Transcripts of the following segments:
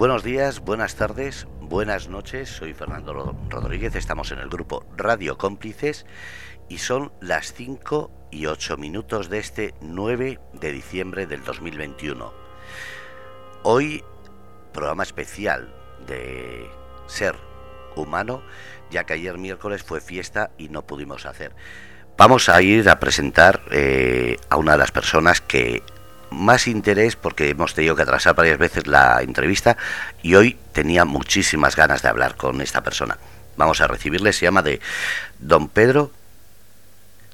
Buenos días, buenas tardes, buenas noches. Soy Fernando Rodríguez, estamos en el grupo Radio Cómplices y son las 5 y 8 minutos de este 9 de diciembre del 2021. Hoy, programa especial de Ser Humano, ya que ayer miércoles fue fiesta y no pudimos hacer. Vamos a ir a presentar eh, a una de las personas que más interés porque hemos tenido que atrasar varias veces la entrevista y hoy tenía muchísimas ganas de hablar con esta persona. Vamos a recibirle, se llama de Don Pedro.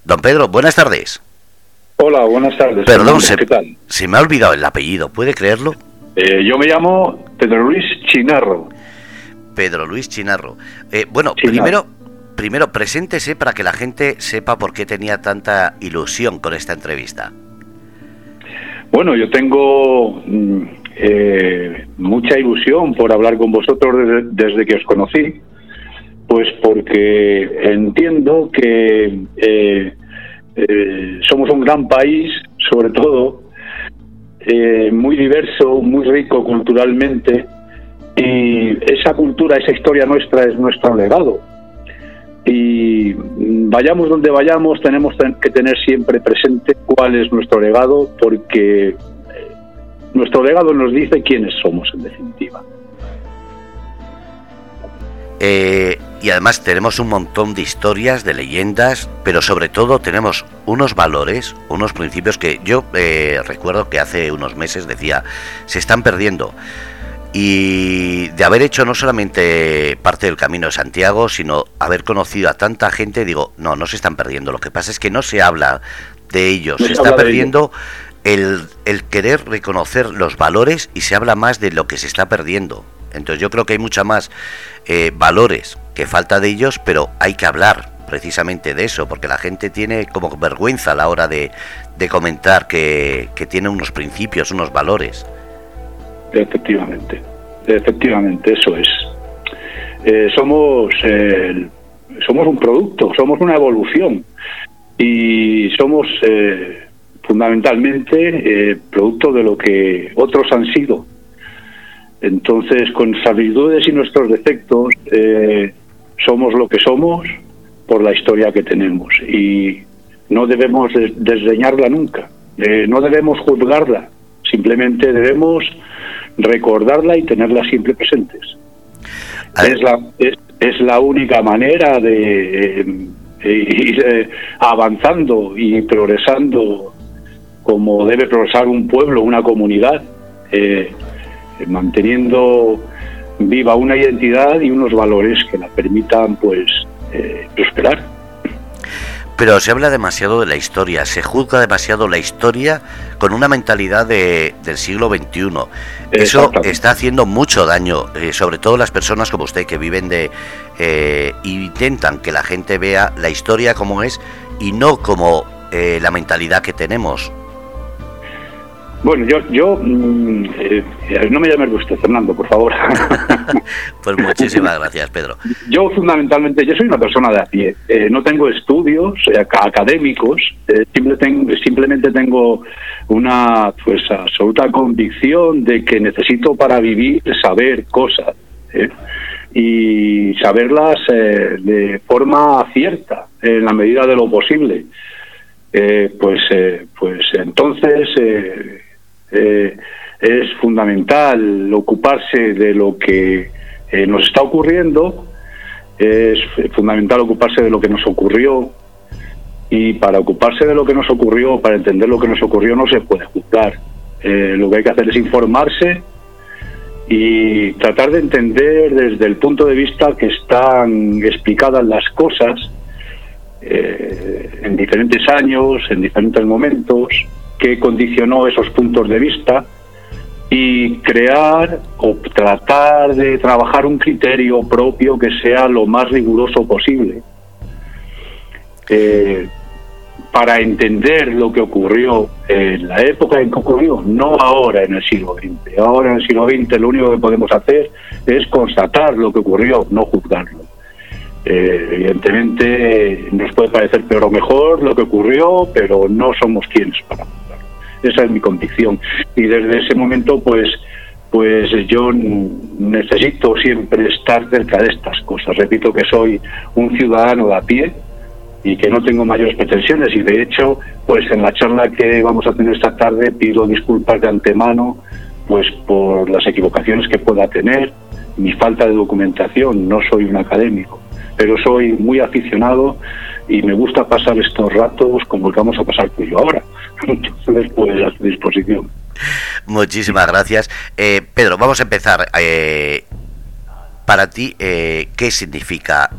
Don Pedro, buenas tardes. Hola, buenas tardes. Perdón, se, se, me ha olvidado el apellido, ¿puede creerlo? Eh, yo me llamo Pedro Luis Chinarro. Pedro Luis Chinarro. Eh, bueno, primero, primero preséntese para que la gente sepa por qué tenía tanta ilusión con esta entrevista. Bueno, yo tengo mm, eh, mucha ilusión por hablar con vosotros desde, que os conocí, pues porque entiendo que eh, eh, somos un gran país, sobre todo, muy diverso, muy rico culturalmente, y esa cultura, esa historia nuestra es nuestro legado y vayamos donde vayamos tenemos que tener siempre presente cuál es nuestro legado porque eh, nuestro legado nos dice quiénes somos en definitiva. Eh, y además tenemos un montón de historias, de leyendas, pero sobre todo tenemos unos valores, unos principios que yo eh, recuerdo que hace unos meses decía, se están perdiendo y de haber hecho no solamente parte del Camino de Santiago, sino haber conocido a tanta gente, digo, no, no se están perdiendo. Lo que pasa es que no se habla de ellos, se, está perdiendo el, el, querer reconocer los valores y se habla más de lo que se está perdiendo. Entonces yo creo que hay mucha más eh, valores que falta de ellos, pero hay que hablar precisamente de eso, porque la gente tiene como vergüenza a la hora de, de comentar que, que tiene unos principios, unos valores. Efectivamente, efectivamente, eso es. Eh, somos, somos un producto, somos una evolución. Y somos eh, fundamentalmente eh, producto de lo que otros han sido. Entonces, con nuestras y nuestros defectos, somos lo que somos por la historia que tenemos. Y no debemos desdeñarla nunca, no debemos juzgarla, simplemente debemos recordarla y tenerla siempre presentes. Es la, es, la única manera de, ir eh, avanzando y progresando como debe progresar un pueblo, una comunidad, eh, manteniendo viva una identidad y unos valores que la permitan pues eh, prosperar. Pero se habla demasiado de la historia, se juzga demasiado la historia con una mentalidad de, del siglo XXI. Eso está haciendo mucho daño, eh, sobre todo las personas como usted que viven de... Eh, intentan que la gente vea la historia como es y no como eh, la mentalidad que tenemos. Bueno, yo, yo mm, eh, no me llames usted, Fernando, por favor. pues muchísimas gracias, Pedro. Yo fundamentalmente, yo soy una persona de a pie. Eh, no tengo estudios eh, académicos, simplemente tengo una pues absoluta convicción de que necesito para vivir saber cosas y saberlas de forma cierta, en la medida de lo posible. pues, pues entonces eh, es fundamental ocuparse de lo que eh, nos está ocurriendo, es fundamental ocuparse de lo que nos ocurrió. Y para ocuparse de lo que nos ocurrió, para entender lo que nos ocurrió, no se puede juzgar. Eh, lo que hay que hacer es informarse y tratar de entender desde el punto de vista que están explicadas las cosas en diferentes años, en diferentes momentos, que condicionó esos puntos de vista y crear o tratar de trabajar un criterio propio que sea lo más riguroso posible eh, para entender lo que ocurrió en la época en que ocurrió, no ahora en el siglo XX. Ahora en el siglo XX lo único que podemos hacer es constatar lo que ocurrió, no juzgarlo. Eh, evidentemente nos puede parecer peor o mejor lo que ocurrió, pero no somos quienes para esa es mi convicción. Y desde ese momento, pues, pues yo necesito siempre estar cerca de estas cosas. Repito que soy un ciudadano de a pie y que no tengo mayores pretensiones y de hecho, pues en la charla que vamos a tener esta tarde pido disculpas de antemano pues por las equivocaciones que pueda tener, mi falta de documentación, no soy un académico, pero soy muy aficionado y me gusta pasar estos ratos como el que vamos a pasar tú y yo ahora. Entonces, pues a su disposición. Muchísimas gracias. Eh, Pedro, vamos a empezar. Eh, para ti, eh, ¿qué significa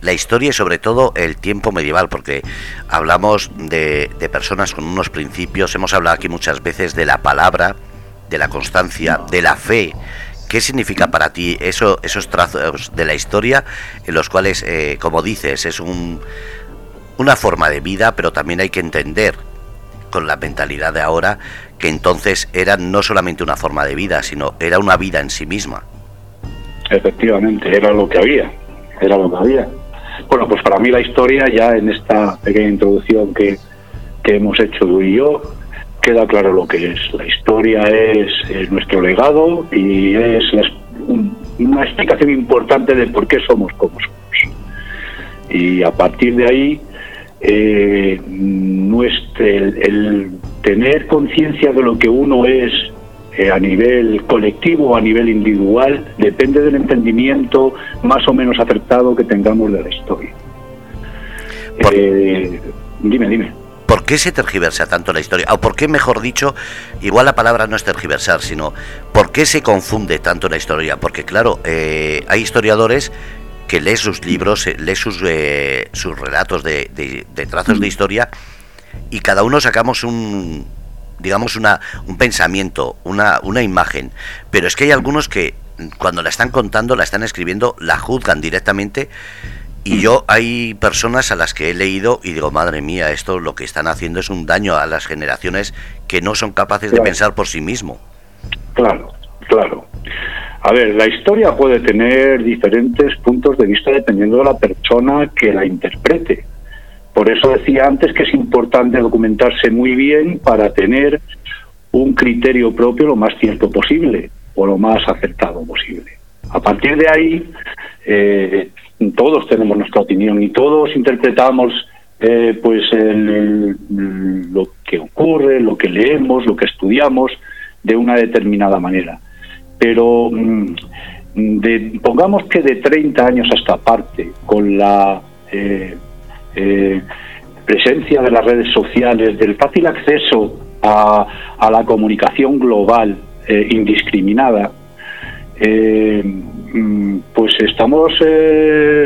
la historia y sobre todo el tiempo medieval? Porque hablamos de, de, personas con unos principios, hemos hablado aquí muchas veces de la palabra, de la constancia, de la fe. ¿Qué significa para ti eso, esos trazos de la historia en los cuales, como dices, es un, una forma de vida, pero también hay que entender con la mentalidad de ahora que entonces era no solamente una forma de vida, sino era una vida en sí misma. Efectivamente, era lo que había, era lo que había. Bueno, pues para mí la historia, ya en esta pequeña introducción que, que hemos hecho tú y yo, queda claro lo que es. La historia es, nuestro legado y es una explicación importante de por qué somos como somos. Y a partir de ahí, eh, nuestro, el, tener conciencia de lo que uno es eh, a nivel colectivo o a nivel individual depende del entendimiento más o menos acertado que tengamos de la historia. Eh, dime, dime. ¿Por qué se tergiversa tanto la historia? O por qué, mejor dicho, igual la palabra no es tergiversar, sino ¿por qué se confunde tanto la historia? Porque claro, eh, hay historiadores que lee sus libros, eh, lee sus, eh, sus relatos de, de, trazos de mm. historia y cada uno sacamos un, digamos, una, un pensamiento, una, una imagen. Pero es que hay algunos que cuando la están contando, la están escribiendo, la juzgan directamente. Y yo hay personas a las que he leído y digo, madre mía, esto lo que están haciendo es un daño a las generaciones que no son capaces de pensar por sí mismo. Claro, claro. A ver, la historia puede tener diferentes puntos de vista dependiendo de la persona que la interprete. Por eso decía antes que es importante documentarse muy bien para tener un criterio propio lo más cierto posible o lo más acertado posible. A partir de ahí, eh, todos tenemos nuestra opinión y todos interpretamos eh, pues lo que ocurre, lo que leemos, lo que estudiamos de una determinada manera pero mm, de, pongamos que de 30 años hasta parte, con la eh, eh, presencia de las redes sociales, del fácil acceso a, la comunicación global eh, indiscriminada, mm, pues estamos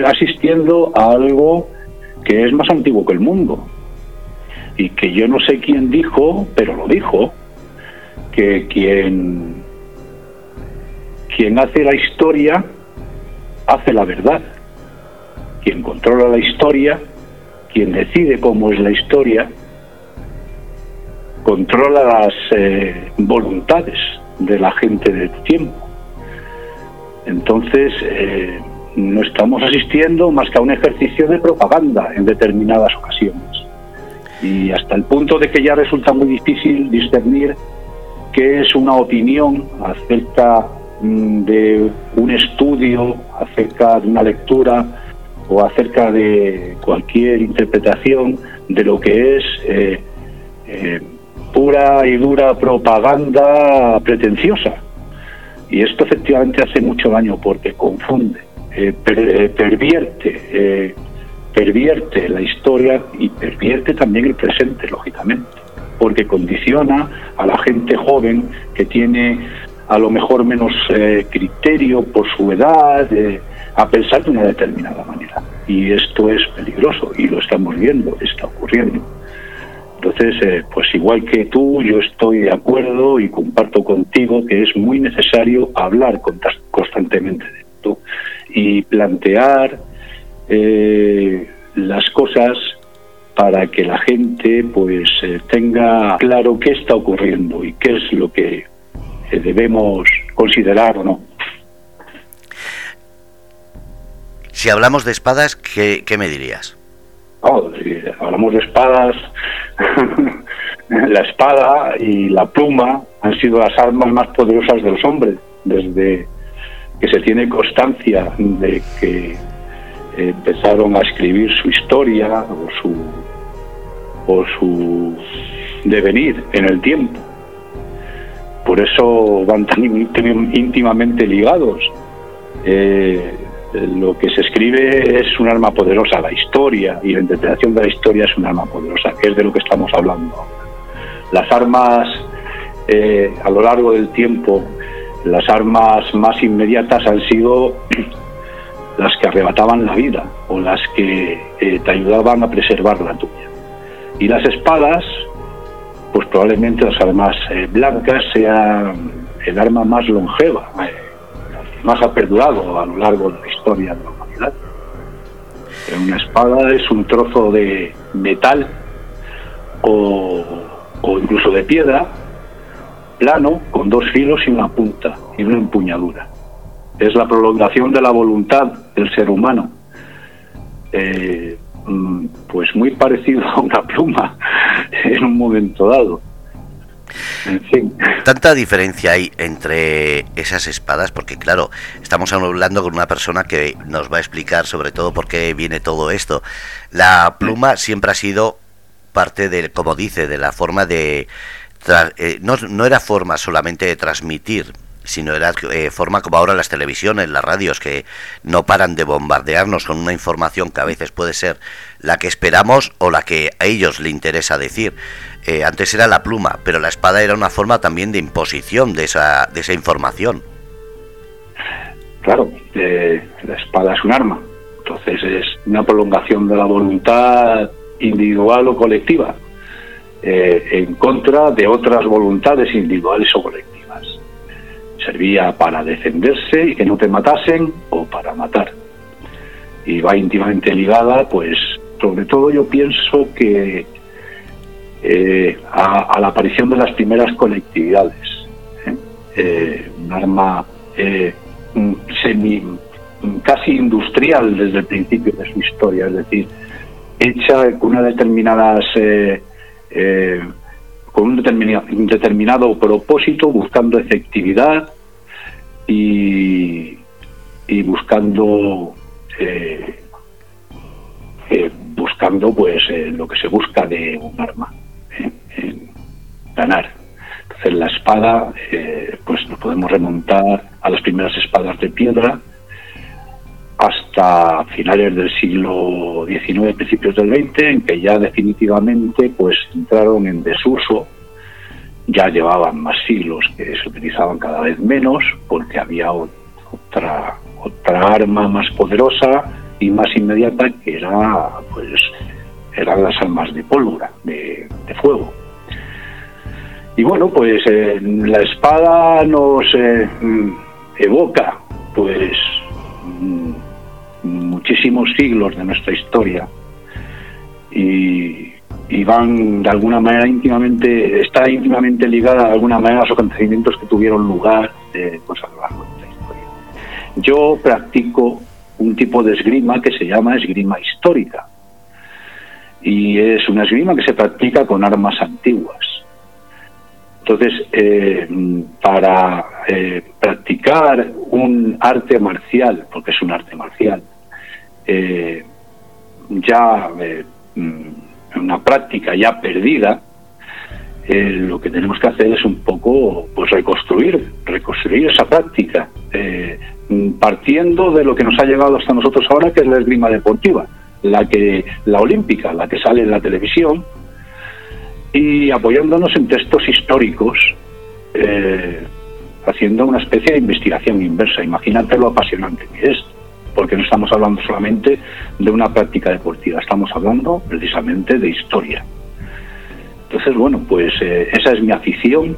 asistiendo a algo que es más antiguo que el mundo. Y que yo no sé quién dijo, pero lo dijo, que quien quien hace la historia hace la verdad. Quien controla la historia, quien decide cómo es la historia, controla las eh, voluntades de la gente del tiempo. Entonces, eh, no estamos asistiendo más que a un ejercicio de propaganda en determinadas ocasiones. Y hasta el punto de que ya resulta muy difícil discernir qué es una opinión acerca de un estudio acerca de una lectura o acerca de cualquier interpretación de lo que es eh, eh, pura y dura propaganda pretenciosa. Y esto efectivamente hace mucho daño porque confunde, eh, pervierte, pervierte la historia y pervierte también el presente, lógicamente, porque condiciona a la gente joven que tiene a lo mejor menos eh, criterio por su edad, a pensar de una determinada manera. Y esto es peligroso y lo estamos viendo, está ocurriendo. Entonces, eh, pues igual que tú, yo estoy de acuerdo y comparto contigo que es muy necesario hablar constantemente de esto y plantear eh, las cosas para que la gente pues tenga claro qué está ocurriendo y qué es lo que debemos considerar o no. Si hablamos de espadas, ¿qué, me dirías? Oh, si hablamos de espadas, la espada y la pluma han sido las armas más poderosas de los hombres. desde que se tiene constancia de que empezaron a escribir su historia o su, o su devenir en el tiempo. Por eso van tan íntimamente ligados. Eh, lo que se escribe es un arma poderosa, la historia, y la interpretación de la historia es un arma poderosa, que es de lo que estamos hablando. Las armas eh, a lo largo del tiempo, las armas más inmediatas han sido las que arrebataban la vida o las que eh, te ayudaban a preservar la tuya. Y las espadas, pues probablemente las armas eh, blancas sean el arma más longeva, eh, más ha perdurado a lo largo de la historia de la humanidad. Una espada es un trozo de metal o, o incluso de piedra plano con dos filos y una punta y una empuñadura es la prolongación de la voluntad del ser humano. Eh, pues muy parecido a una pluma en un momento dado. En fin. Tanta diferencia hay entre esas espadas, porque claro, estamos hablando con una persona que nos va a explicar sobre todo por qué viene todo esto. La pluma siempre ha sido parte de, como dice, de la forma de... Eh, no, no era forma solamente de transmitir sino era eh, forma como ahora las televisiones, las radios, que no paran de bombardearnos con una información que a veces puede ser la que esperamos o la que a ellos le interesa decir. Eh, antes era la pluma, pero la espada era una forma también de imposición de esa, de esa información. Claro, eh, la espada es un arma, entonces es una prolongación de la voluntad individual o colectiva, en contra de otras voluntades individuales o colectivas servía para defenderse y que no te matasen o para matar. Y va íntimamente ligada, pues, sobre todo yo pienso que eh, a, la aparición de las primeras colectividades. ¿eh? Eh, un arma semi, casi industrial desde el principio de su historia, es decir, hecha con una determinadas con un determinado, propósito, buscando efectividad y, buscando eh, eh, buscando pues eh, lo que se busca de un arma, ganar. Entonces la espada, pues nos podemos remontar a las primeras espadas de piedra hasta finales del siglo XIX, principios del XX, en que ya definitivamente pues entraron en desuso, ya llevaban más siglos que se utilizaban cada vez menos, porque había otra, otra arma más poderosa y más inmediata que era pues eran las armas de pólvora, de, fuego. Y bueno, pues la espada nos eh, evoca pues mm, muchísimos siglos de nuestra historia y, van de alguna manera íntimamente, está íntimamente ligada de alguna manera a los acontecimientos que tuvieron lugar eh, pues a lo largo de la historia. Yo practico un tipo de esgrima que se llama esgrima histórica y es una esgrima que se practica con armas antiguas. Entonces, eh, para eh, practicar un arte marcial, porque es un arte marcial, eh, ya eh, mm, una práctica ya perdida, eh, lo que tenemos que hacer es un poco pues reconstruir, reconstruir esa práctica, mm, partiendo de lo que nos ha llegado hasta nosotros ahora, que es la esgrima deportiva, la que, la olímpica, la que sale en la televisión, y apoyándonos en textos históricos, haciendo una especie de investigación inversa. Imagínate lo apasionante que es porque no estamos hablando solamente de una práctica deportiva, estamos hablando precisamente de historia. Entonces, bueno, pues eh, esa es mi afición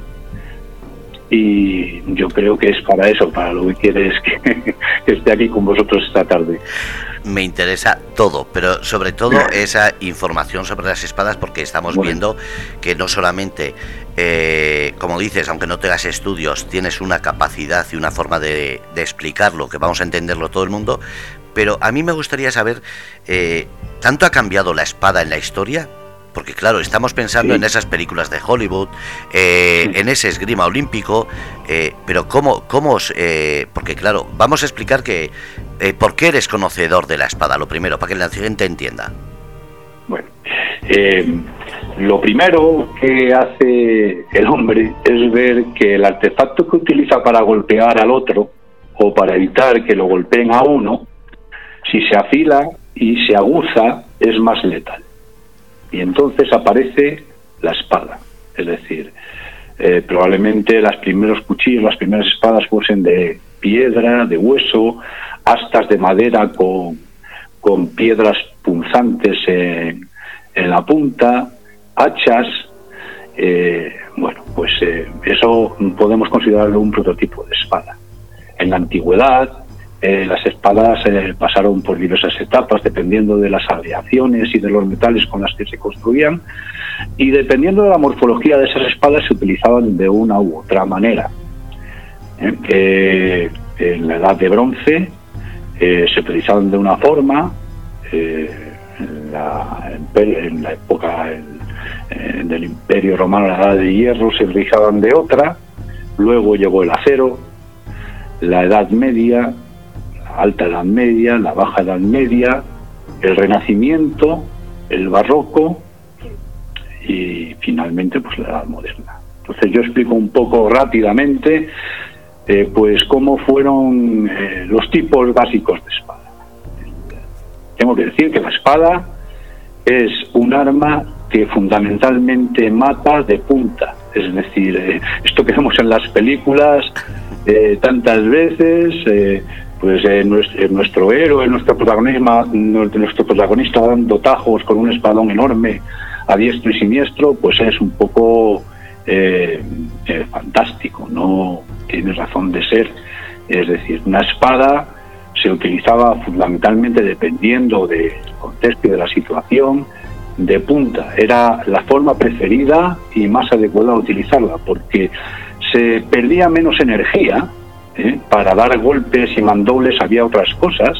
y yo creo que es para eso, para lo que quieres que, que esté aquí con vosotros esta tarde me interesa todo, pero sobre todo esa información sobre las espadas, porque estamos viendo que no solamente, eh, como dices, aunque no tengas estudios, tienes una capacidad y una forma de, explicarlo, que vamos a entenderlo todo el mundo, pero a mí me gustaría saber, eh, ¿tanto ha cambiado la espada en la historia? Porque claro, estamos pensando en esas películas de Hollywood, eh, en ese esgrima olímpico, eh, pero ¿cómo, cómo eh, porque claro, vamos a explicar que, ¿por qué eres conocedor de la espada? Lo primero, para que la gente entienda. Bueno, lo primero que hace el hombre es ver que el artefacto que utiliza para golpear al otro o para evitar que lo golpeen a uno, si se afila y se aguza, es más letal. Y entonces aparece la espada. Es decir, eh, probablemente los primeros cuchillos, las primeras espadas fuesen de piedra, de hueso, astas de madera con, con piedras punzantes en, la punta, hachas. Eh, bueno, pues eh, eso podemos considerarlo un prototipo de espada. En la antigüedad, eh, las espadas pasaron por diversas etapas dependiendo de las aleaciones y de los metales con las que se construían y dependiendo de la morfología de esas espadas se utilizaban de una u otra manera. en la edad de bronce se utilizaban de una forma, en la, época del Imperio Romano, la Edad de Hierro, se utilizaban de otra, luego llegó el acero, la Edad Media, Alta Edad Media, la Baja Edad Media, el Renacimiento, el Barroco y finalmente pues la Edad Moderna. Entonces yo explico un poco rápidamente eh, pues cómo fueron eh, los tipos básicos de espada. Tengo que decir que la espada es un arma que fundamentalmente mata de punta. Es decir, eh, esto que vemos en las películas tantas veces, pues nuestro, nuestro, héroe, nuestro protagonista, nuestro protagonista dando tajos con un espadón enorme a diestro y siniestro, pues es un poco fantástico, no tiene razón de ser. Es decir, una espada se utilizaba fundamentalmente dependiendo del contexto y de la situación, de punta. Era la forma preferida y más adecuada a utilizarla, porque se perdía menos energía ¿eh? para dar golpes y mandobles, había otras cosas,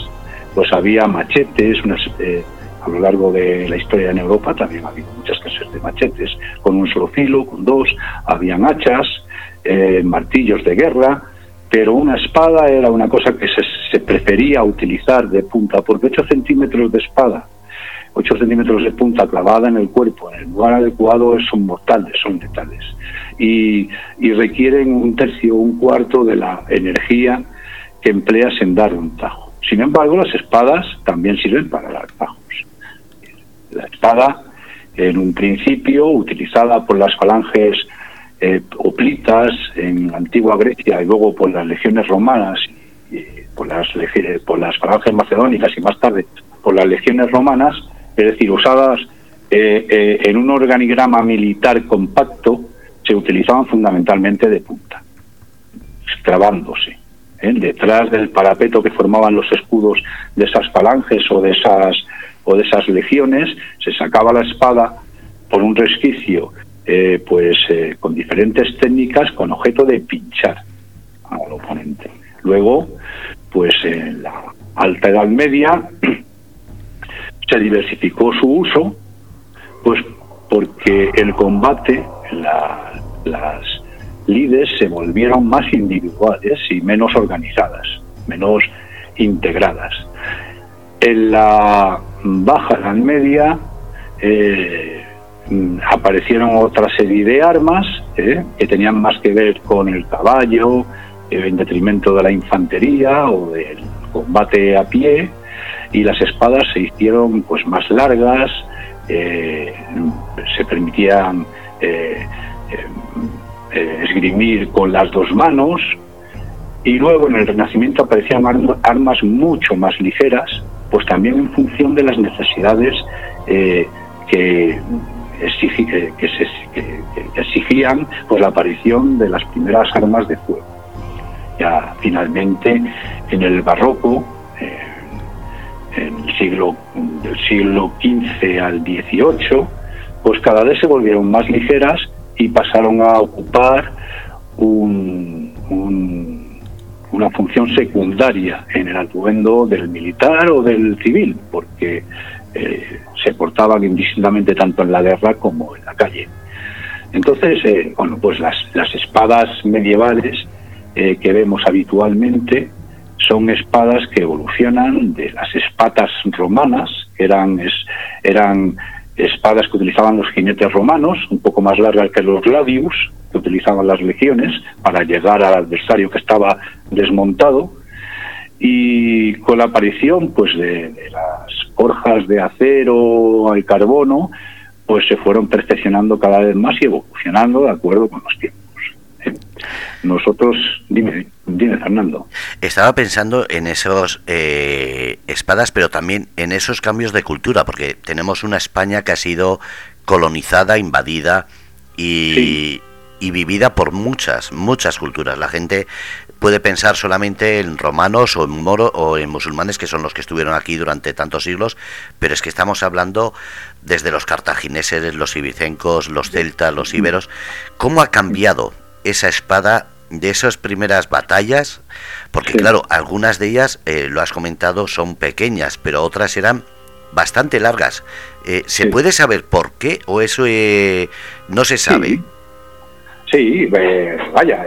pues había machetes, eh, a lo largo de la historia en Europa también ha habido muchas clases de machetes, con un solo filo, con dos, habían hachas, eh, martillos de guerra, pero una espada era una cosa que se, se prefería utilizar de punta, porque 8 centímetros de espada 8 centímetros de punta clavada en el cuerpo, en el lugar adecuado, son mortales, son letales. Y, requieren un tercio o un cuarto de la energía que empleas en dar un tajo. Sin embargo, las espadas también sirven para dar tajos. La espada, en un principio, utilizada por las falanges eh, oplitas en la antigua Grecia y luego por las legiones romanas, y por, las, por las falanges macedónicas y más tarde por las legiones romanas, es decir, usadas eh, eh, en un organigrama militar compacto, se utilizaban fundamentalmente de punta, clavándose. ¿eh? Detrás del parapeto que formaban los escudos de esas falanges o de esas, o de esas legiones, se sacaba la espada por un resquicio pues con diferentes técnicas con objeto de pinchar al oponente. Luego, pues en la Alta Edad Media se diversificó su uso, pues porque el combate, las lides se volvieron más individuales y menos organizadas, menos integradas. En la Baja Edad Media eh, aparecieron otra serie de armas eh, que tenían más que ver con el caballo, eh, en detrimento de la infantería o del combate a pie, y las espadas se hicieron pues más largas, eh, se permitían eh, eh, esgrimir con las dos manos y luego en el Renacimiento aparecían armas mucho más ligeras, pues también en función de las necesidades que, exigían pues la aparición de las primeras armas de fuego. Ya finalmente en el barroco del siglo XV al XVIII, pues cada vez se volvieron más ligeras y pasaron a ocupar un, una función secundaria en el atuendo del militar o del civil, porque eh, se portaban indistintamente tanto en la guerra como en la calle. Entonces, eh, bueno, pues las, las espadas medievales eh, que vemos habitualmente son espadas que evolucionan de las espatas romanas, que eran, eran espadas que utilizaban los jinetes romanos, un poco más largas que los gladius, que utilizaban las legiones para llegar al adversario que estaba desmontado. Y con la aparición pues, de, de las forjas de acero y carbono, pues se fueron perfeccionando cada vez más y evolucionando de acuerdo con los tiempos. Nosotros, dime, dime Fernando. Estaba pensando en esos eh, espadas, pero también en esos cambios de cultura, porque tenemos una España que ha sido colonizada, invadida y, y vivida por muchas, muchas culturas. La gente puede pensar solamente en romanos o en moro o en musulmanes que son los que estuvieron aquí durante tantos siglos, pero es que estamos hablando desde los cartagineses, los ibicencos, los celtas, los íberos, cómo ha cambiado esa espada de esas primeras batallas, porque claro, algunas de ellas, eh, lo has comentado, son pequeñas, pero otras eran bastante largas. Eh, ¿Se puede saber por qué o eso eh, no se sabe? Sí, vaya,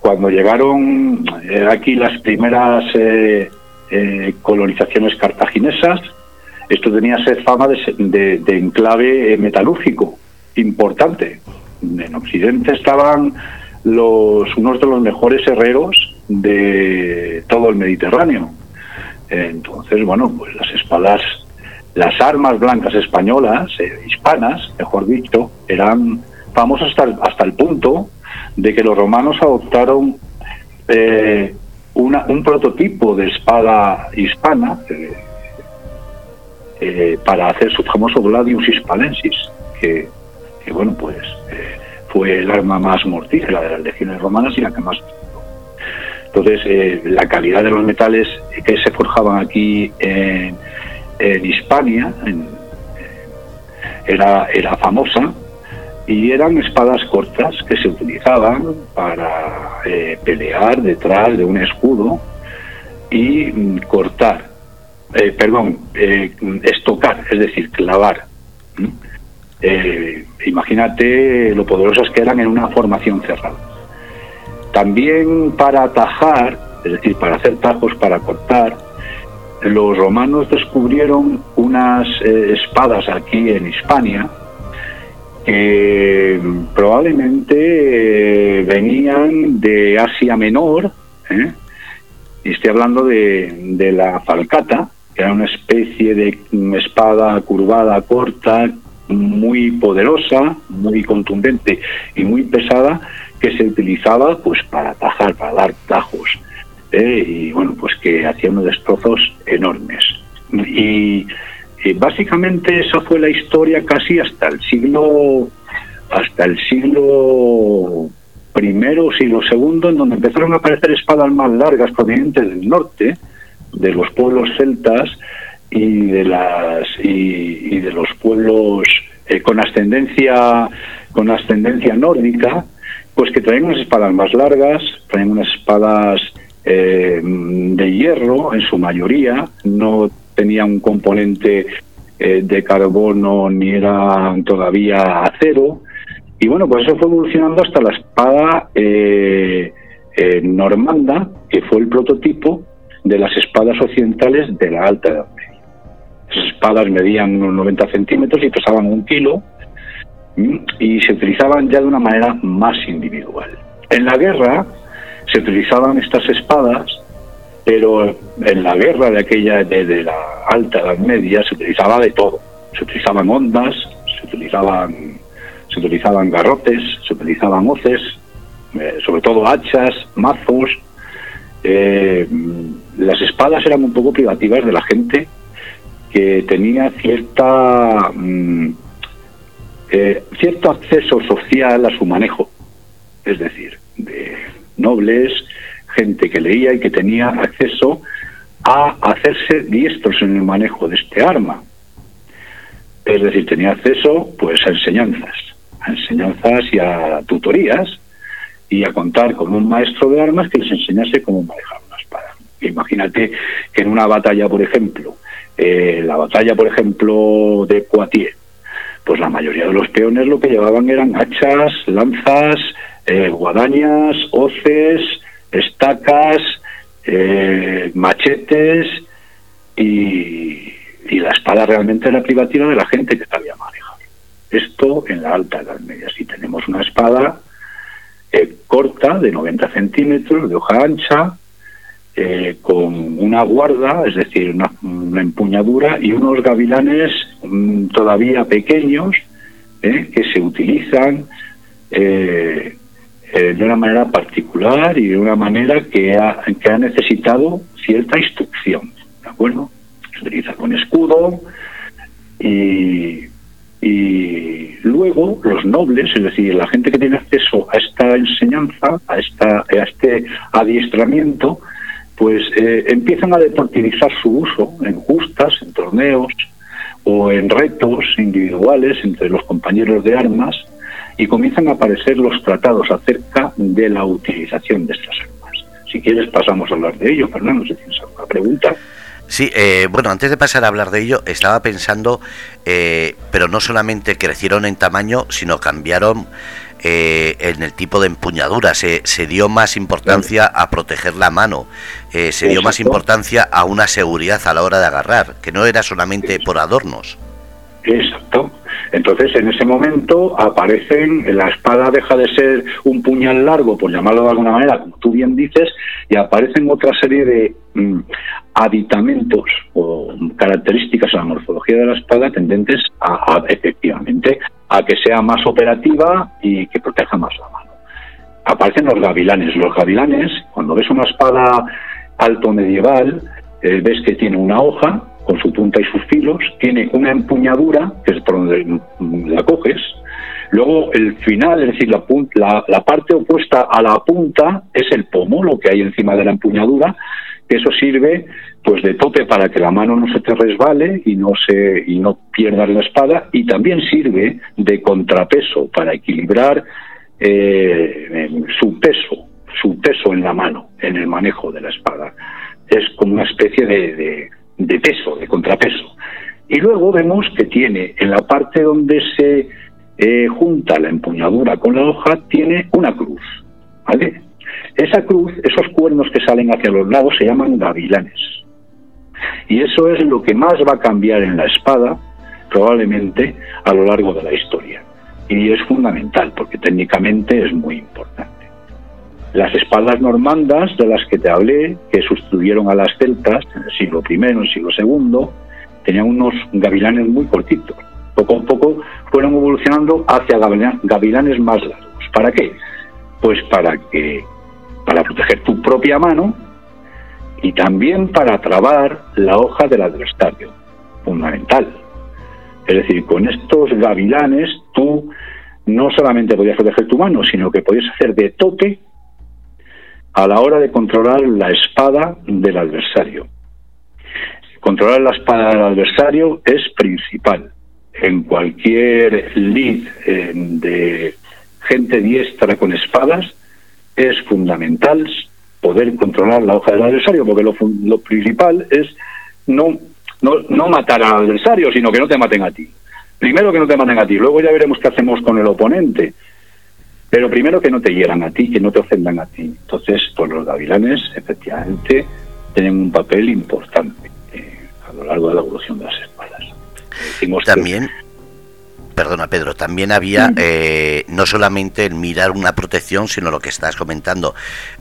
cuando llegaron aquí las primeras colonizaciones cartaginesas, esto tenía ser fama de, enclave metalúrgico importante. En Occidente estaban los unos de los mejores herreros de todo el Mediterráneo. Entonces, bueno, pues las espadas, las armas blancas españolas, hispanas, mejor dicho, eran famosas hasta hasta el punto de que los romanos adoptaron eh, un prototipo de espada hispana eh, eh, para hacer su famoso Gladius Hispalensis, que, bueno, pues fue el arma más mortífera de las legiones romanas y la que más entonces, la calidad de los metales que se forjaban aquí en, Hispania era, era famosa y eran espadas cortas que se utilizaban para eh, pelear detrás de un escudo y mm, cortar, eh, perdón, eh, estocar, es decir, clavar. Imagínate lo poderosas que eran en una formación cerrada. También para atajar, es decir, para hacer tajos, para cortar, los romanos descubrieron unas espadas aquí en Hispania, que probablemente eh, venían de Asia Menor, ¿eh? y estoy hablando de, de, la falcata, que era una especie de espada curvada, corta, muy poderosa, muy contundente y muy pesada, que se utilizaba pues para atajar, para dar tajos, ¿eh? y bueno, pues que hacía unos destrozos enormes. Y básicamente esa fue la historia casi hasta el siglo hasta el siglo primero siglo segundo en donde empezaron a aparecer espadas más largas provenientes del norte de los pueblos celtas y de las y, de los pueblos eh, con ascendencia con ascendencia nórdica pues que traían unas espadas más largas traían unas espadas eh, de hierro en su mayoría no tenía un componente eh, de carbono ni era todavía acero. Y bueno, pues eso fue evolucionando hasta la espada eh, eh, normanda, que fue el prototipo de las espadas occidentales de la Alta Edad Media. Esas espadas medían unos 90 centímetros y pesaban un kilo y se utilizaban ya de una manera más individual. En la guerra se utilizaban estas espadas pero en la guerra de aquella, de, la alta Edad Media, se utilizaba de todo. Se utilizaban ondas, se utilizaban, se utilizaban garrotes, se utilizaban hoces, eh, sobre todo hachas, mazos. Eh, las espadas eran un poco privativas de la gente que tenía cierta mm, eh, cierto acceso social a su manejo, es decir, de nobles, gente que leía y que tenía acceso a hacerse diestros en el manejo de este arma. Es decir, tenía acceso pues a enseñanzas, a enseñanzas y a tutorías y a contar con un maestro de armas que les enseñase cómo manejar una espada. Imagínate que en una batalla, por ejemplo, eh, la batalla, por ejemplo, de Poitiers, pues la mayoría de los peones lo que llevaban eran hachas, lanzas, eh, guadañas, hoces, estacas, eh, machetes y, la espada realmente era privativa de la gente que sabía manejar. Esto en la alta Edad Media. Si tenemos una espada corta, de 90 centímetros, de hoja ancha, eh, con una guarda, es decir, una, empuñadura y unos gavilanes mm, todavía pequeños que se utilizan de una manera particular y de una manera que ha, que ha necesitado cierta instrucción, ¿de? Se utiliza con escudo y, y luego los nobles, es decir, la gente que tiene acceso a esta enseñanza, a, esta, a este adiestramiento, pues eh, empiezan a deportivizar su uso en justas, en torneos o en retos individuales entre los compañeros de armas y comienzan a aparecer los tratados acerca de la utilización de estas armas. Si quieres pasamos a hablar de ello, Fernando, si tienes alguna pregunta. Sí, eh, bueno, antes de pasar a hablar de ello, estaba pensando, eh, pero no solamente crecieron en tamaño, sino cambiaron eh, en el tipo de empuñadura. Se, se dio más importancia a proteger la mano, se dio más importancia a una seguridad a la hora de agarrar, que no era solamente por adornos. Exacto. Entonces, en ese momento aparecen, la espada deja de ser un puñal largo, por llamarlo de alguna manera, como tú bien dices, y aparecen otra serie de mm, aditamentos o características en la morfología de la espada tendentes a, efectivamente a que sea más operativa y que proteja más la mano. Aparecen los gavilanes. Los gavilanes, cuando ves una espada alto medieval, eh, ves que tiene una hoja con su punta y sus filos, tiene una empuñadura, que es por donde la coges, luego el final, es decir, la, la, la parte opuesta a la punta es el pomo, lo que hay encima de la empuñadura, que eso sirve pues de tope para que la mano no se te resbale y no se y no pierdas la espada y también sirve de contrapeso para equilibrar eh, su peso su peso en la mano en el manejo de la espada es como una especie de, de peso, de contrapeso. Y luego vemos que tiene en la parte donde se eh, junta la empuñadura con la hoja, tiene una cruz. ¿vale? Esa cruz, esos cuernos que salen hacia los lados se llaman gavilanes. Y eso es lo que más va a cambiar en la espada, probablemente, a lo largo de la historia. Y es fundamental, porque técnicamente es muy importante. Las espadas normandas de las que te hablé, que sustituyeron a las celtas en el siglo I, en el siglo II, tenían unos gavilanes muy cortitos. Poco a poco fueron evolucionando hacia gavilanes más largos. ¿Para qué? Pues para que para proteger tu propia mano y también para trabar la hoja del adversario. Fundamental. Es decir, con estos gavilanes tú no solamente podías proteger tu mano, sino que podías hacer de toque a la hora de controlar la espada del adversario. Controlar la espada del adversario es principal. En cualquier lead eh, de gente diestra con espadas es fundamental poder controlar la hoja del adversario, porque lo, lo principal es no, no, no matar al adversario, sino que no te maten a ti. Primero que no te maten a ti, luego ya veremos qué hacemos con el oponente pero primero que no te hieran a ti, que no te ofendan a ti. Entonces, pues los gavilanes efectivamente tienen un papel importante eh, a lo largo de la evolución de las espadas. también, perdona Pedro, también había eh, no solamente el mirar una protección, sino lo que estás comentando,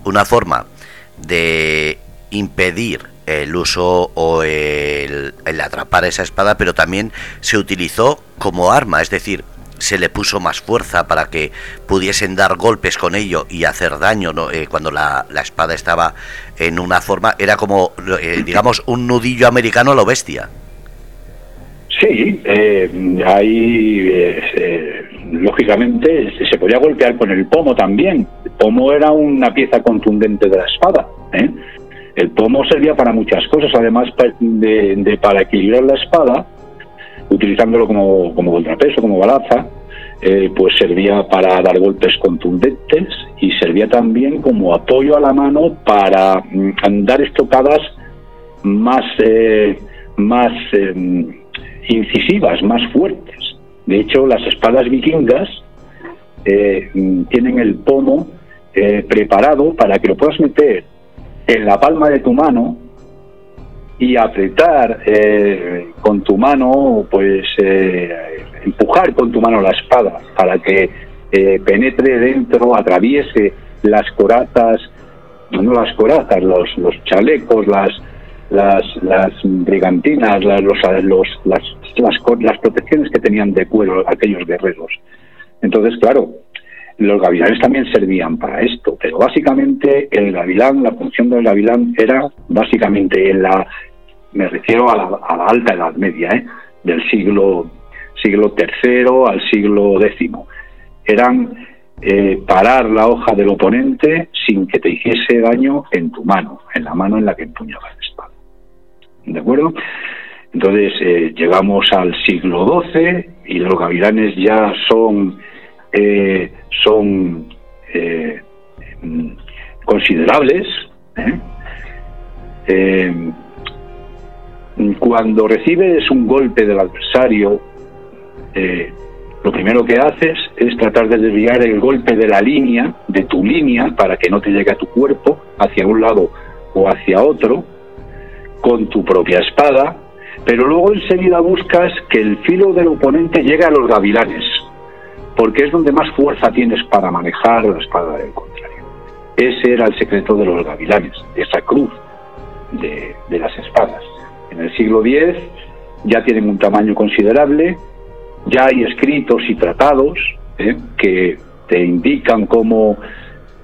una forma de impedir el uso o el, el, atrapar esa espada, pero también se utilizó como arma, es decir, se le puso más fuerza para que pudiesen dar golpes con ello y hacer daño ¿no? Eh, cuando la, espada estaba en una forma, era como, eh, digamos, un nudillo americano a lo bestia. Sí, eh, ahí lógicamente se podía golpear con el pomo también. El pomo era una pieza contundente de la espada. El pomo servía para muchas cosas, además de para equilibrar la espada utilizándolo como, como contrapeso, como balaza, eh, pues servía para dar golpes contundentes y servía también como apoyo a la mano para mm, dar estocadas más, eh, más em, incisivas, más fuertes. De hecho, las espadas vikingas eh, tienen el pomo eh, preparado para que lo puedas meter en la palma de tu mano y apretar eh, con tu mano, pues empujar con tu mano la espada para que penetre dentro, atraviese las corazas, no las corazas, los, los chalecos, las, las, las brigantinas, las, los, las, las, las protecciones que tenían de cuero aquellos guerreros. Entonces, claro, los gavilanes también servían para esto, pero básicamente el gavilán, la función del gavilán era básicamente en la, me refiero a la, a la alta Edad Media, ¿eh? del siglo siglo III al siglo X. Eran eh, parar la hoja del oponente sin que te hiciese daño en tu mano, en la mano en la que empuñabas la espada. ¿De acuerdo? Entonces eh, llegamos al siglo XII y los gavilanes ya son, eh, son eh, considerables. cuando recibes un golpe del adversario, lo primero que haces es tratar de desviar el golpe de la línea, de tu línea, para que no te llegue a tu cuerpo, hacia un lado o hacia otro, con tu propia espada, pero luego enseguida buscas que el filo del oponente llegue a los gavilanes, porque es donde más fuerza tienes para manejar la espada del contrario. Ese era el secreto de los gavilanes, esa cruz de, las espadas. En el siglo X ya tienen un tamaño considerable, ya hay escritos y tratados ¿eh? que te indican cómo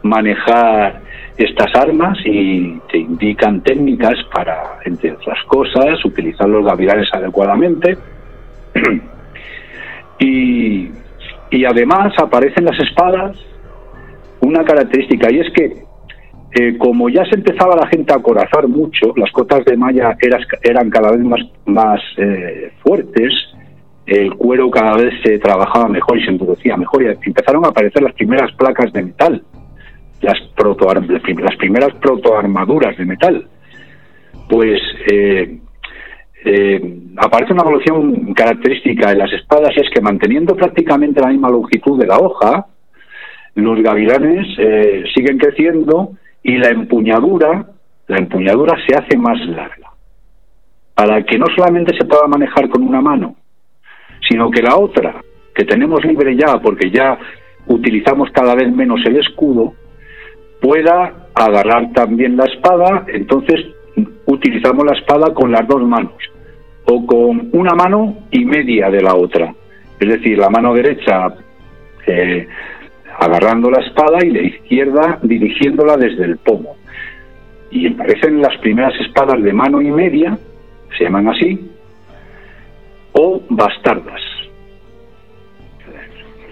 manejar estas armas y te indican técnicas para, entre otras cosas, utilizar los gavilanes adecuadamente. y, y además aparecen las espadas una característica y es que eh, como ya se empezaba la gente a acorazar mucho, las cotas de malla eran cada vez más, más eh, fuertes, el cuero cada vez se trabajaba mejor y se endurecía mejor y empezaron a aparecer las primeras placas de metal las, proto, las primeras protoarmaduras de metal, pues eh, eh, aparece una evolución característica en las espadas es que manteniendo prácticamente la misma longitud de la hoja, los gavilanes eh, siguen creciendo y la empuñadura, la empuñadura se hace más larga, para que no solamente se pueda manejar con una mano, sino que la otra, que tenemos libre ya porque ya utilizamos cada vez menos el escudo, pueda agarrar también la espada, entonces utilizamos la espada con las dos manos o con una mano y media de la otra. Es decir, la mano derecha eh, agarrando la espada y la izquierda dirigiéndola desde el pomo. Y aparecen las primeras espadas de mano y media, se llaman así, o bastardas.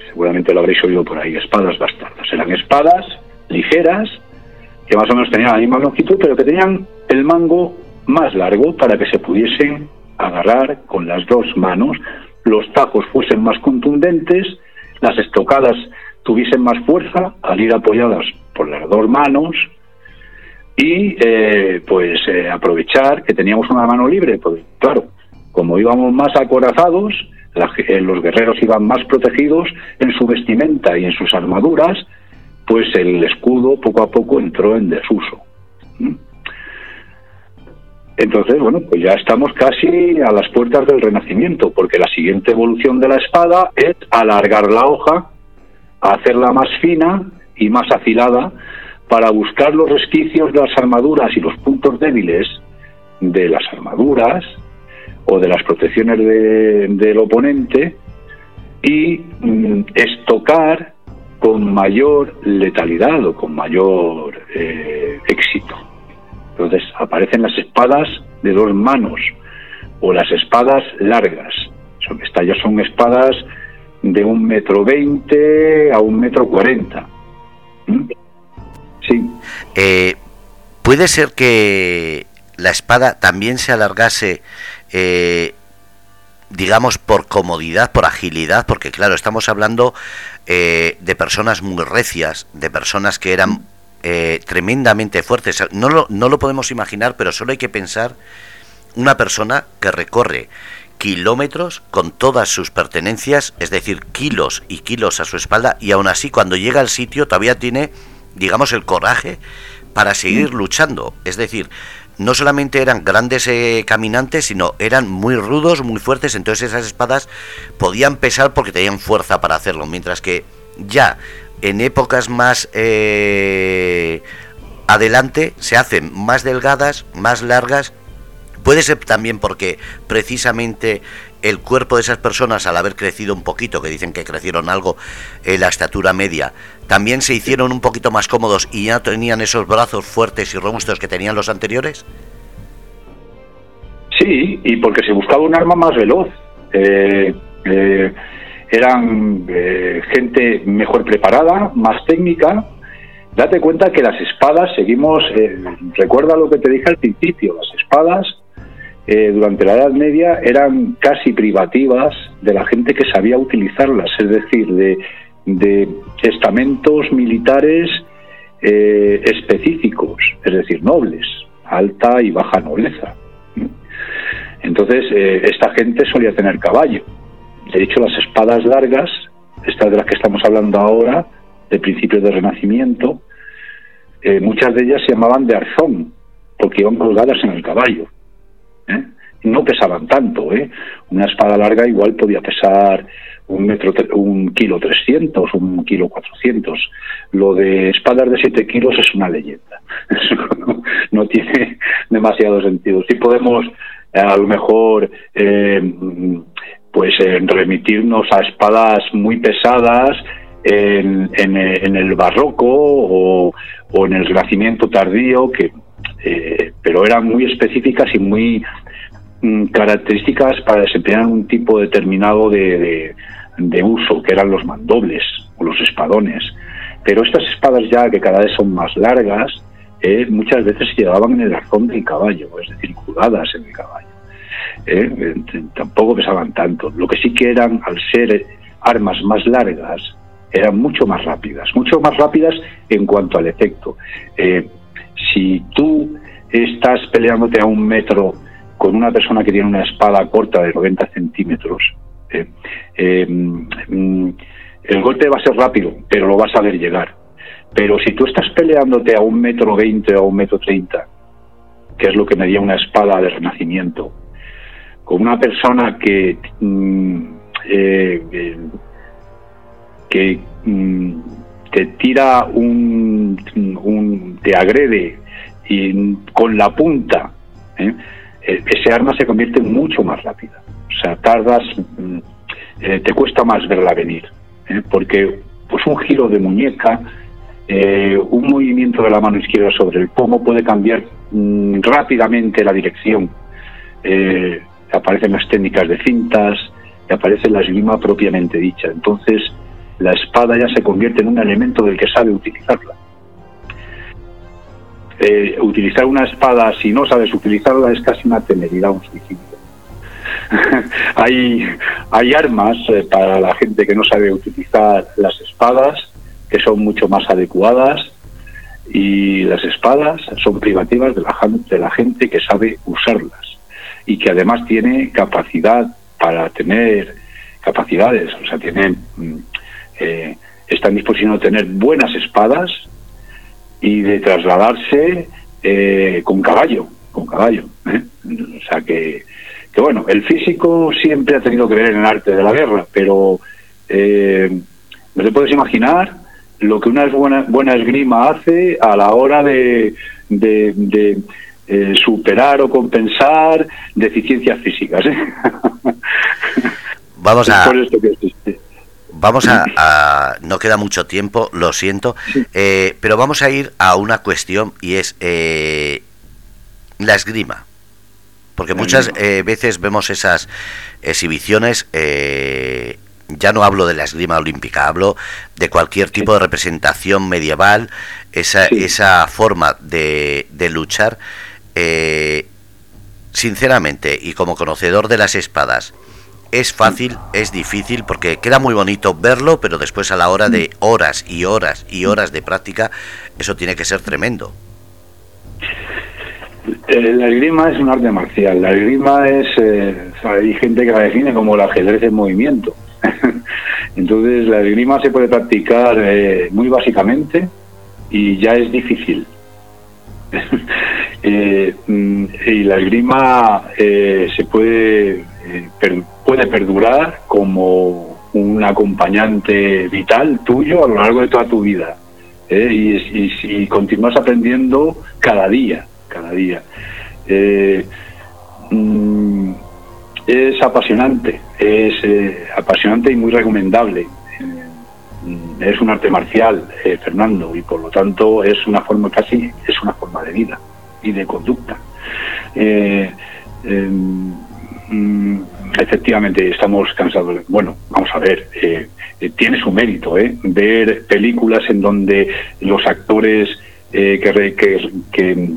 Seguramente lo habréis oído por ahí, espadas bastardas. Eran espadas ligeras, que más o menos tenían la misma longitud, pero que tenían el mango más largo para que se pudiesen agarrar con las dos manos, los tajos fuesen más contundentes, las estocadas tuviesen más fuerza al ir apoyadas por las dos manos y eh, pues eh, aprovechar que teníamos una mano libre, pues claro, como íbamos más acorazados, eh, los guerreros iban más protegidos en su vestimenta y en sus armaduras, pues el escudo poco a poco entró en desuso. Entonces, bueno, pues ya estamos casi a las puertas del Renacimiento, porque la siguiente evolución de la espada es alargar la hoja, hacerla más fina y más afilada para buscar los resquicios de las armaduras y los puntos débiles de las armaduras o de las protecciones del oponente y mm, estocar con mayor letalidad o con mayor eh, éxito. Entonces aparecen las espadas de dos manos o las espadas largas. Estas ya son espadas de un metro veinte a un metro cuarenta. ¿Mm? Sí. Eh, ¿Puede ser que la espada también se alargase eh, digamos, por comodidad, por agilidad, porque claro, estamos hablando eh, de personas muy recias, de personas que eran eh, tremendamente fuertes. No lo, no lo podemos imaginar, pero solo hay que pensar una persona que recorre kilómetros con todas sus pertenencias, es decir, kilos y kilos a su espalda, y aún así cuando llega al sitio todavía tiene, digamos, el coraje para seguir luchando. Es decir, no solamente eran grandes eh, caminantes, sino eran muy rudos, muy fuertes, entonces esas espadas podían pesar porque tenían fuerza para hacerlo, mientras que ya en épocas más eh, adelante se hacen más delgadas, más largas. Puede ser también porque precisamente el cuerpo de esas personas, al haber crecido un poquito, que dicen que crecieron algo en la estatura media, también se hicieron un poquito más cómodos y ya tenían esos brazos fuertes y robustos que tenían los anteriores? Sí, y porque se buscaba un arma más veloz. Eh, eh, eran eh, gente mejor preparada, más técnica. Date cuenta que las espadas, seguimos, recuerda lo que te dije al principio, las espadas durante la Edad Media eran casi privativas de la gente que sabía utilizarlas, es decir, de de estamentos militares eh, específicos, es decir, nobles, alta y baja nobleza. Entonces, eh, esta gente solía tener caballo. De hecho, las espadas largas, estas de las que estamos hablando ahora, de principios del Renacimiento, eh, muchas de ellas se llamaban de arzón, porque iban colgadas en el caballo. No pesaban tanto. ¿eh? Una espada larga igual podía pesar un metro, un kilo trescientos, un kilo cuatrocientos. Lo de espadas de siete kilos es una leyenda. no, tiene demasiado sentido. Sí podemos, eh, a lo mejor, eh, pues remitirnos a espadas muy pesadas en, en, el barroco o, o, en el renacimiento tardío, que, eh, pero eran muy específicas y muy mm, características para desempeñar un tipo determinado de, de uso, que eran los mandobles o los espadones. Pero estas espadas ya, que cada vez son más largas, eh, muchas veces se llevaban en el arzón del caballo, es decir, jugadas en el caballo. Eh, tampoco pesaban tanto. Lo que sí que eran, al ser armas más largas, eran mucho más rápidas, mucho más rápidas en cuanto al efecto. Si tú estás peleándote a un metro con una persona que tiene una espada corta de 90 centímetros, eh, mm, el golpe va a ser rápido, pero lo vas a ver llegar. Pero si tú estás peleándote a un metro veinte o a un metro treinta, que es lo que medía una espada de renacimiento, con una persona que mm, eh, eh, que mm, te tira un, un, te agrede y con la punta, ese arma se convierte mucho más rápida. O sea, tardas, mm, eh, te cuesta más verla venir, ¿eh? porque pues un giro de muñeca, eh, un movimiento de la mano izquierda sobre el pomo puede cambiar mm, rápidamente la dirección. aparecen las técnicas de cintas, aparece la esgrima propiamente dicha. Entonces, la espada ya se convierte en un elemento del que sabe utilizarla. utilizar una espada si no sabes utilizarla es casi una temeridad, un suicidio. hay, hay armas eh, para la gente que no sabe utilizar las espadas, que son mucho más adecuadas, y las espadas son privativas de la, de la gente que sabe usarlas y que además tiene capacidad para tener capacidades, o sea, tienen, mm, eh, están dispuestos a tener buenas espadas y de trasladarse eh, con caballo, con caballo. O sea que que bueno, el físico siempre ha tenido que ver en el arte de la guerra, pero eh, no te puedes imaginar lo que una buena, buena esgrima hace a la hora de, de, eh, superar o compensar deficiencias físicas. ¿eh? Vamos a... Vamos a, No queda mucho tiempo, lo siento, pero vamos a ir a una cuestión y es la esgrima. Porque muchas eh, veces vemos esas exhibiciones, eh, ya no hablo de la esgrima olímpica, hablo de cualquier tipo de representación medieval, esa, esa forma de, de luchar. Eh, sinceramente, y como conocedor de las espadas, es fácil, es difícil, porque queda muy bonito verlo, pero después a la hora de horas y horas y horas de práctica, eso tiene que ser tremendo. Eh, la esgrima es un arte marcial. La esgrima es. Eh, hay gente que la define como el ajedrez en movimiento. Entonces, la esgrima se puede practicar eh, muy básicamente y ya es difícil. Mm, y la esgrima se puede, puede perdurar como un acompañante vital tuyo a lo largo de toda tu vida. Y, si continúas aprendiendo cada día cada día. Eh, mm, es apasionante, es eh, apasionante y muy recomendable. Mm, es un arte marcial, eh, Fernando, y por lo tanto es una forma casi, es una forma de vida y de conducta. Mm, efectivamente, estamos cansados. Bueno, vamos a ver, tiene su mérito, Ver películas en donde los actores que, que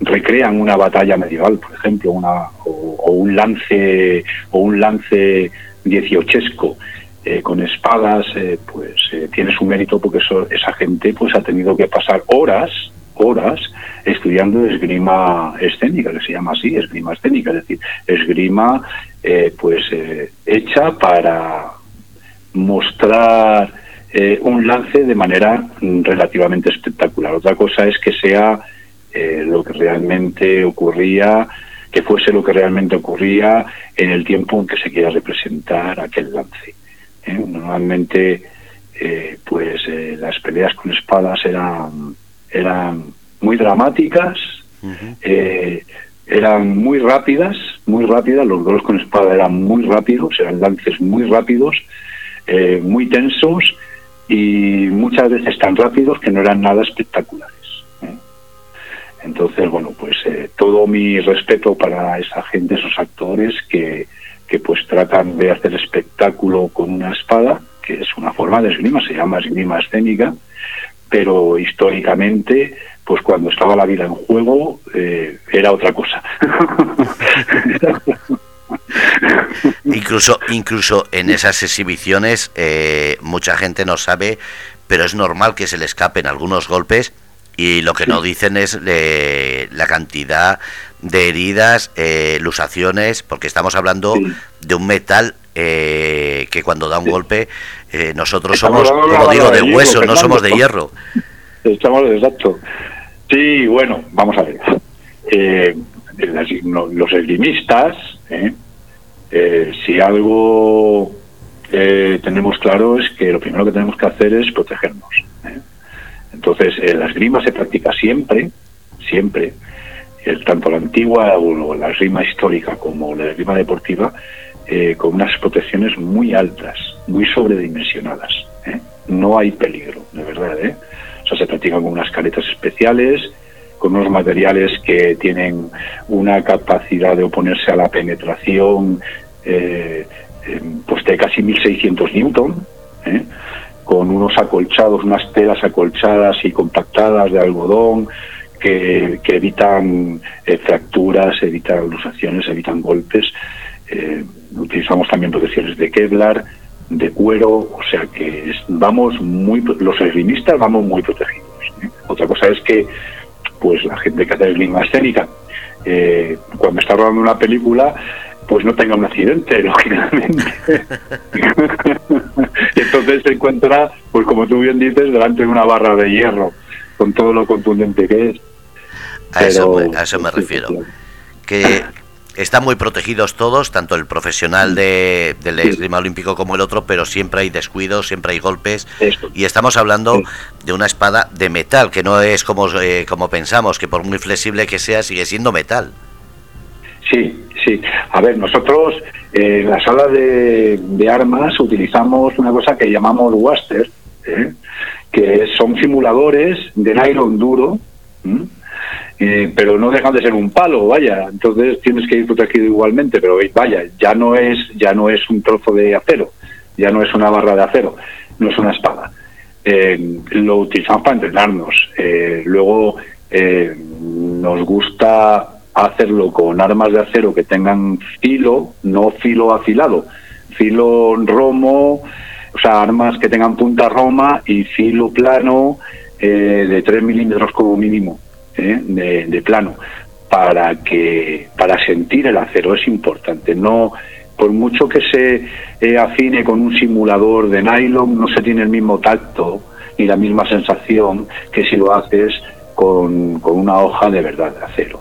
recrean una batalla medieval, por ejemplo, una, o, un lance o un lance dieciochesco eh, con espadas, eh, pues eh, tiene su mérito porque esa gente pues ha tenido que pasar horas, horas estudiando esgrima escénica, que se llama así, esgrima escénica, es decir, esgrima pues hecha para mostrar un lance de manera relativamente espectacular. Otra cosa es que sea eh, lo que realmente ocurría, que fuese lo que realmente ocurría en el tiempo en que se quiera representar aquel lance. ¿eh? Normalmente, eh, pues las peleas con espadas eran, eran muy dramáticas, eran muy rápidas, muy rápidas, los duelos con espada eran muy rápidos, eran lances muy rápidos, muy tensos y muchas veces tan rápidos que no eran nada espectaculares. Entonces, bueno, pues eh, todo mi respeto para esa gente, esos actores que, que pues tratan de hacer espectáculo con una espada, que es una forma de esgrima, se llama esgrima escénica, pero históricamente, pues cuando estaba la vida en juego, eh, era otra cosa. incluso, incluso en esas exhibiciones, eh, mucha gente no sabe, pero es normal que se le escapen algunos golpes y lo que no dicen es eh, la cantidad de heridas, eh, lusaciones, porque estamos hablando de un metal eh, que cuando da un golpe, nosotros somos, como digo, de, hueso, no somos de hierro. Estamos, exacto. Sí, bueno, vamos a ver. los esgrimistas, si algo tenemos claro es que lo primero que tenemos que hacer es protegernos. Entonces, la esgrima se practica siempre, siempre, tanto la antigua o la esgrima histórica como la esgrima deportiva, eh, con unas protecciones muy altas, muy sobredimensionadas. ¿eh? No hay peligro, de verdad. ¿eh? O sea, se practican con unas caretas especiales, con unos materiales que tienen una capacidad de oponerse a la penetración pues de casi 1600 newton. ¿eh? con unos acolchados, unas telas acolchadas y compactadas de algodón que, evitan eh, fracturas, evitan lusaciones, evitan golpes. Eh, utilizamos también protecciones de Kevlar, de cuero, o sea que vamos muy, los esgrimistas vamos muy protegidos. ¿eh? Otra cosa es que, pues la gente que hace esgrima escénica, cuando está rodando una película, pues no tenga un accidente, lógicamente. Entonces se encuentra, pues como tú bien dices, delante de una barra de hierro, con todo lo contundente que es. A, eso, a eso me refiero. Que están muy protegidos todos, tanto el profesional de, del esgrima olímpico como el otro, pero siempre hay descuidos, siempre hay golpes. Y estamos hablando de una espada de metal, que no es como, eh, como pensamos, que por muy flexible que sea, sigue siendo metal. Sí, Sí, a ver, nosotros en la sala de, armas utilizamos una cosa que llamamos Waster, ¿eh? que son simuladores de nylon duro, eh, pero no dejan de ser un palo, vaya. Entonces tienes que ir protegido igualmente, pero vaya, ya no es ya no es un trozo de acero, ya no es una barra de acero, no es una espada. Eh, lo utilizamos para entrenarnos. luego nos gusta hacerlo con armas de acero que tengan filo, no filo afilado, filo romo, o sea, armas que tengan punta roma y filo plano eh, de 3 milímetros como mínimo, eh, de, plano, para que para sentir el acero es importante. No por mucho que se eh, afine con un simulador de nylon no se tiene el mismo tacto ni la misma sensación que si lo haces con, con una hoja de verdad de acero.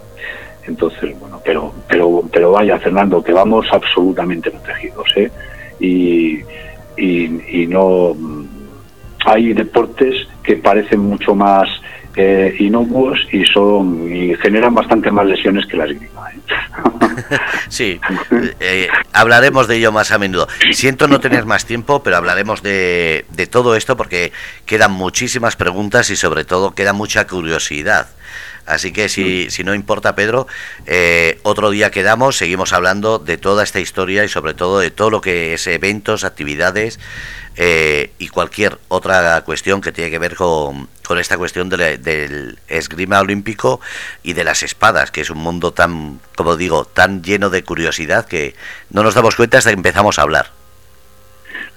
Entonces bueno pero pero pero vaya Fernando que vamos absolutamente protegidos ¿eh? y, y, y no hay deportes que parecen mucho más eh, inocuos y son y generan bastante más lesiones que la esgrima. ¿eh? sí, eh, hablaremos de ello más a menudo. Siento no tener más tiempo, pero hablaremos de, de todo esto porque quedan muchísimas preguntas y sobre todo queda mucha curiosidad. Así que si, si no importa, Pedro, eh, otro día quedamos, seguimos hablando de toda esta historia y sobre todo de todo lo que es eventos, actividades eh, y cualquier otra cuestión que tiene que ver con, con esta cuestión del esgrima olímpico y de las espadas, que es un mundo tan, como digo, tan lleno de curiosidad que no nos damos cuenta hasta que empezamos a hablar.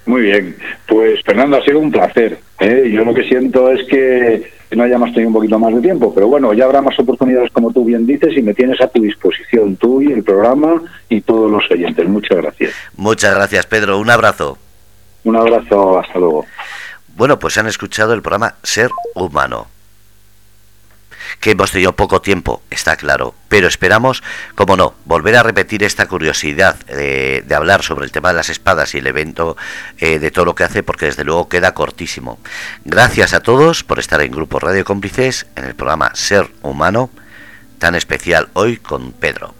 Muy bien, pues Fernando, ha sido un placer. ¿eh? Yo lo que siento es que no hayamos tenido un poquito más de tiempo, pero bueno, ya habrá más oportunidades como tú bien dices y me tienes a tu disposición tú y el programa y todos los oyentes. Muchas gracias. Muchas gracias, Pedro. Un abrazo. Un abrazo, hasta luego. Bueno, pues han escuchado el programa Ser Humano que hemos tenido poco tiempo, está claro, pero esperamos, como no, volver a repetir esta curiosidad de, hablar sobre el tema de las espadas y el evento eh, de todo lo que hace, porque desde luego queda cortísimo. Gracias a todos por estar en Grupo Radio Cómplices en el programa Ser Humano, tan especial hoy con Pedro.